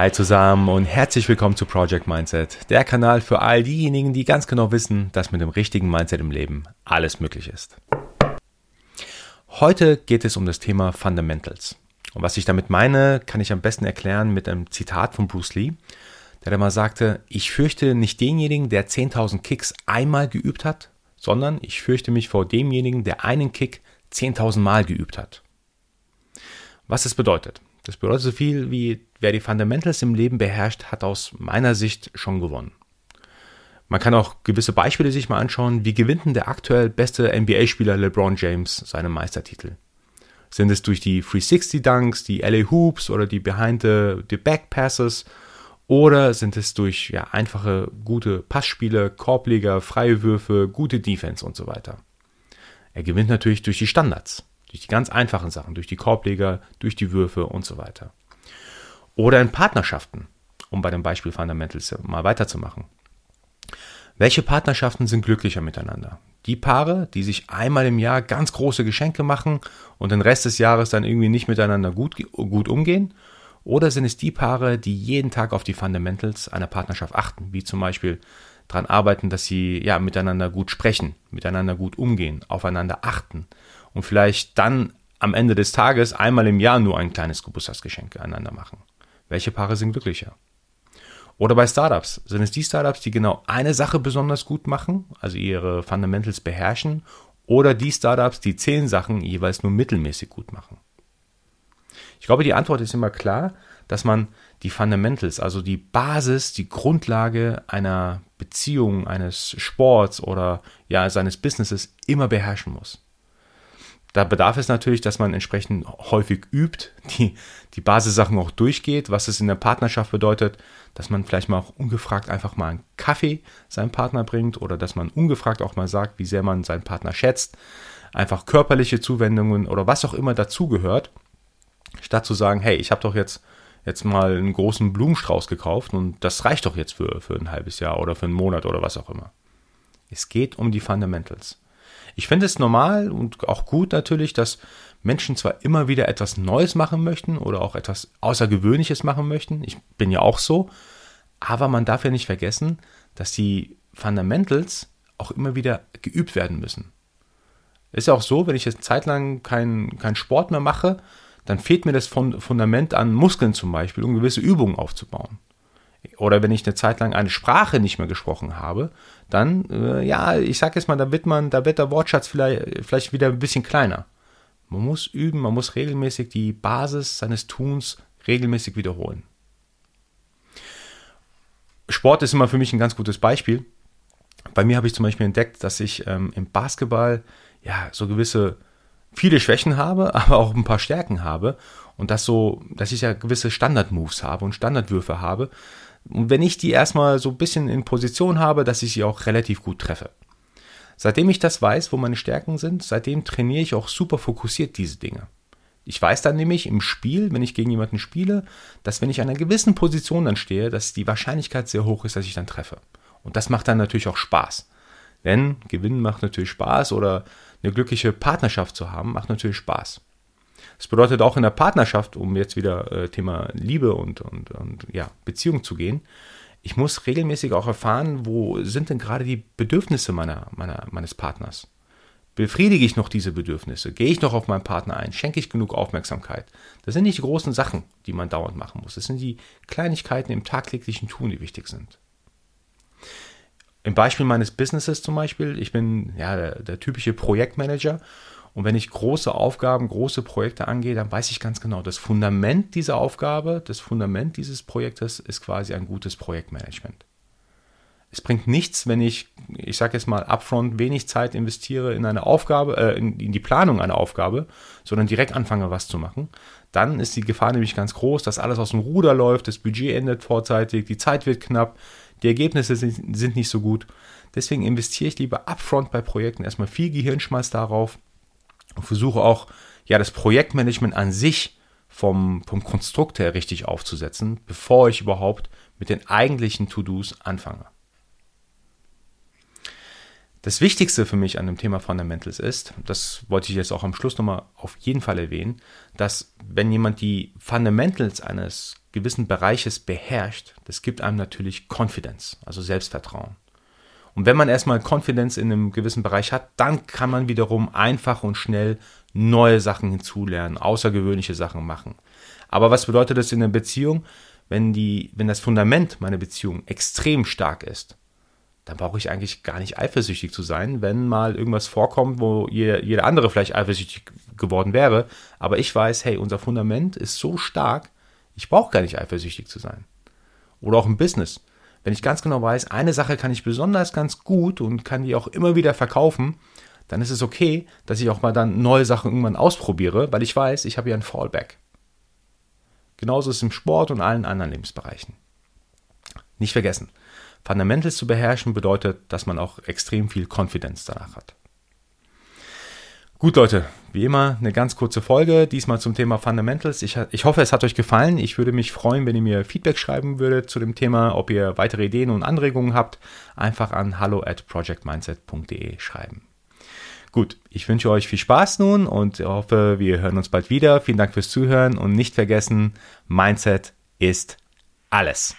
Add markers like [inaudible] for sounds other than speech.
Hi zusammen und herzlich willkommen zu Project Mindset, der Kanal für all diejenigen, die ganz genau wissen, dass mit dem richtigen Mindset im Leben alles möglich ist. Heute geht es um das Thema Fundamentals. Und was ich damit meine, kann ich am besten erklären mit einem Zitat von Bruce Lee, der einmal sagte, ich fürchte nicht denjenigen, der 10.000 Kicks einmal geübt hat, sondern ich fürchte mich vor demjenigen, der einen Kick 10.000 Mal geübt hat. Was es bedeutet. Das bedeutet so viel wie, wer die Fundamentals im Leben beherrscht, hat aus meiner Sicht schon gewonnen. Man kann auch gewisse Beispiele sich mal anschauen. Wie gewinnt denn der aktuell beste NBA-Spieler LeBron James seinen Meistertitel? Sind es durch die 360 Dunks, die LA Hoops oder die Behind the, the Back Passes? Oder sind es durch ja, einfache, gute Passspiele, Korbleger, freie Würfe, gute Defense und so weiter? Er gewinnt natürlich durch die Standards. Durch die ganz einfachen Sachen, durch die Korbleger, durch die Würfe und so weiter. Oder in Partnerschaften, um bei dem Beispiel Fundamentals mal weiterzumachen. Welche Partnerschaften sind glücklicher miteinander? Die Paare, die sich einmal im Jahr ganz große Geschenke machen und den Rest des Jahres dann irgendwie nicht miteinander gut, gut umgehen? Oder sind es die Paare, die jeden Tag auf die Fundamentals einer Partnerschaft achten, wie zum Beispiel daran arbeiten, dass sie ja miteinander gut sprechen, miteinander gut umgehen, aufeinander achten und vielleicht dann am Ende des Tages einmal im Jahr nur ein kleines Geburtstagsgeschenk einander machen. Welche Paare sind glücklicher? Oder bei Startups. Sind es die Startups, die genau eine Sache besonders gut machen, also ihre Fundamentals beherrschen, oder die Startups, die zehn Sachen jeweils nur mittelmäßig gut machen? Ich glaube, die Antwort ist immer klar, dass man die Fundamentals, also die Basis, die Grundlage einer Beziehung, eines Sports oder ja seines Businesses immer beherrschen muss. Da bedarf es natürlich, dass man entsprechend häufig übt, die, die Basissachen auch durchgeht, was es in der Partnerschaft bedeutet, dass man vielleicht mal auch ungefragt einfach mal einen Kaffee seinem Partner bringt oder dass man ungefragt auch mal sagt, wie sehr man seinen Partner schätzt, einfach körperliche Zuwendungen oder was auch immer dazugehört, statt zu sagen, hey, ich habe doch jetzt jetzt mal einen großen Blumenstrauß gekauft und das reicht doch jetzt für, für ein halbes Jahr oder für einen Monat oder was auch immer. Es geht um die Fundamentals. Ich finde es normal und auch gut natürlich, dass Menschen zwar immer wieder etwas Neues machen möchten oder auch etwas Außergewöhnliches machen möchten. Ich bin ja auch so. Aber man darf ja nicht vergessen, dass die Fundamentals auch immer wieder geübt werden müssen. Ist ja auch so, wenn ich jetzt zeitlang keinen kein Sport mehr mache, dann fehlt mir das Fundament an Muskeln zum Beispiel, um gewisse Übungen aufzubauen oder wenn ich eine Zeit lang eine Sprache nicht mehr gesprochen habe, dann, äh, ja, ich sag jetzt mal, da wird man, da wird der Wortschatz vielleicht, vielleicht wieder ein bisschen kleiner. Man muss üben, man muss regelmäßig die Basis seines Tuns regelmäßig wiederholen. Sport ist immer für mich ein ganz gutes Beispiel. Bei mir habe ich zum Beispiel entdeckt, dass ich ähm, im Basketball ja so gewisse viele Schwächen habe, [laughs] aber auch ein paar Stärken habe und dass so, dass ich ja gewisse Standard-Moves habe und Standardwürfe habe, und wenn ich die erstmal so ein bisschen in Position habe, dass ich sie auch relativ gut treffe. Seitdem ich das weiß, wo meine Stärken sind, seitdem trainiere ich auch super fokussiert diese Dinge. Ich weiß dann nämlich im Spiel, wenn ich gegen jemanden spiele, dass wenn ich an einer gewissen Position dann stehe, dass die Wahrscheinlichkeit sehr hoch ist, dass ich dann treffe. Und das macht dann natürlich auch Spaß. Denn Gewinnen macht natürlich Spaß oder eine glückliche Partnerschaft zu haben, macht natürlich Spaß. Das bedeutet auch in der Partnerschaft, um jetzt wieder äh, Thema Liebe und, und, und ja, Beziehung zu gehen, ich muss regelmäßig auch erfahren, wo sind denn gerade die Bedürfnisse meiner, meiner, meines Partners. Befriedige ich noch diese Bedürfnisse? Gehe ich noch auf meinen Partner ein? Schenke ich genug Aufmerksamkeit? Das sind nicht die großen Sachen, die man dauernd machen muss. Das sind die Kleinigkeiten im tagtäglichen Tun, die wichtig sind. Im Beispiel meines Businesses zum Beispiel, ich bin ja der, der typische Projektmanager und wenn ich große Aufgaben, große Projekte angehe, dann weiß ich ganz genau, das Fundament dieser Aufgabe, das Fundament dieses Projektes ist quasi ein gutes Projektmanagement. Es bringt nichts, wenn ich, ich sage jetzt mal, upfront wenig Zeit investiere in eine Aufgabe, äh, in, in die Planung einer Aufgabe, sondern direkt anfange, was zu machen. Dann ist die Gefahr nämlich ganz groß, dass alles aus dem Ruder läuft, das Budget endet vorzeitig, die Zeit wird knapp, die Ergebnisse sind, sind nicht so gut. Deswegen investiere ich lieber upfront bei Projekten erstmal viel Gehirnschmalz darauf, und versuche auch, ja, das Projektmanagement an sich vom, vom Konstrukt her richtig aufzusetzen, bevor ich überhaupt mit den eigentlichen To-Dos anfange. Das Wichtigste für mich an dem Thema Fundamentals ist, das wollte ich jetzt auch am Schluss nochmal auf jeden Fall erwähnen, dass wenn jemand die Fundamentals eines gewissen Bereiches beherrscht, das gibt einem natürlich Confidence, also Selbstvertrauen. Und wenn man erstmal Confidence in einem gewissen Bereich hat, dann kann man wiederum einfach und schnell neue Sachen hinzulernen, außergewöhnliche Sachen machen. Aber was bedeutet das in einer Beziehung? Wenn, die, wenn das Fundament meiner Beziehung extrem stark ist, dann brauche ich eigentlich gar nicht eifersüchtig zu sein, wenn mal irgendwas vorkommt, wo jeder, jeder andere vielleicht eifersüchtig geworden wäre. Aber ich weiß, hey, unser Fundament ist so stark, ich brauche gar nicht eifersüchtig zu sein. Oder auch im Business. Wenn ich ganz genau weiß, eine Sache kann ich besonders ganz gut und kann die auch immer wieder verkaufen, dann ist es okay, dass ich auch mal dann neue Sachen irgendwann ausprobiere, weil ich weiß, ich habe ja ein Fallback. Genauso ist es im Sport und allen anderen Lebensbereichen. Nicht vergessen, Fundamentals zu beherrschen bedeutet, dass man auch extrem viel Konfidenz danach hat. Gut, Leute, wie immer eine ganz kurze Folge, diesmal zum Thema Fundamentals. Ich, ich, hoffe, es hat euch gefallen. Ich würde mich freuen, wenn ihr mir Feedback schreiben würdet zu dem Thema, ob ihr weitere Ideen und Anregungen habt. Einfach an hallo at projectmindset.de schreiben. Gut, ich wünsche euch viel Spaß nun und hoffe, wir hören uns bald wieder. Vielen Dank fürs Zuhören und nicht vergessen, Mindset ist alles.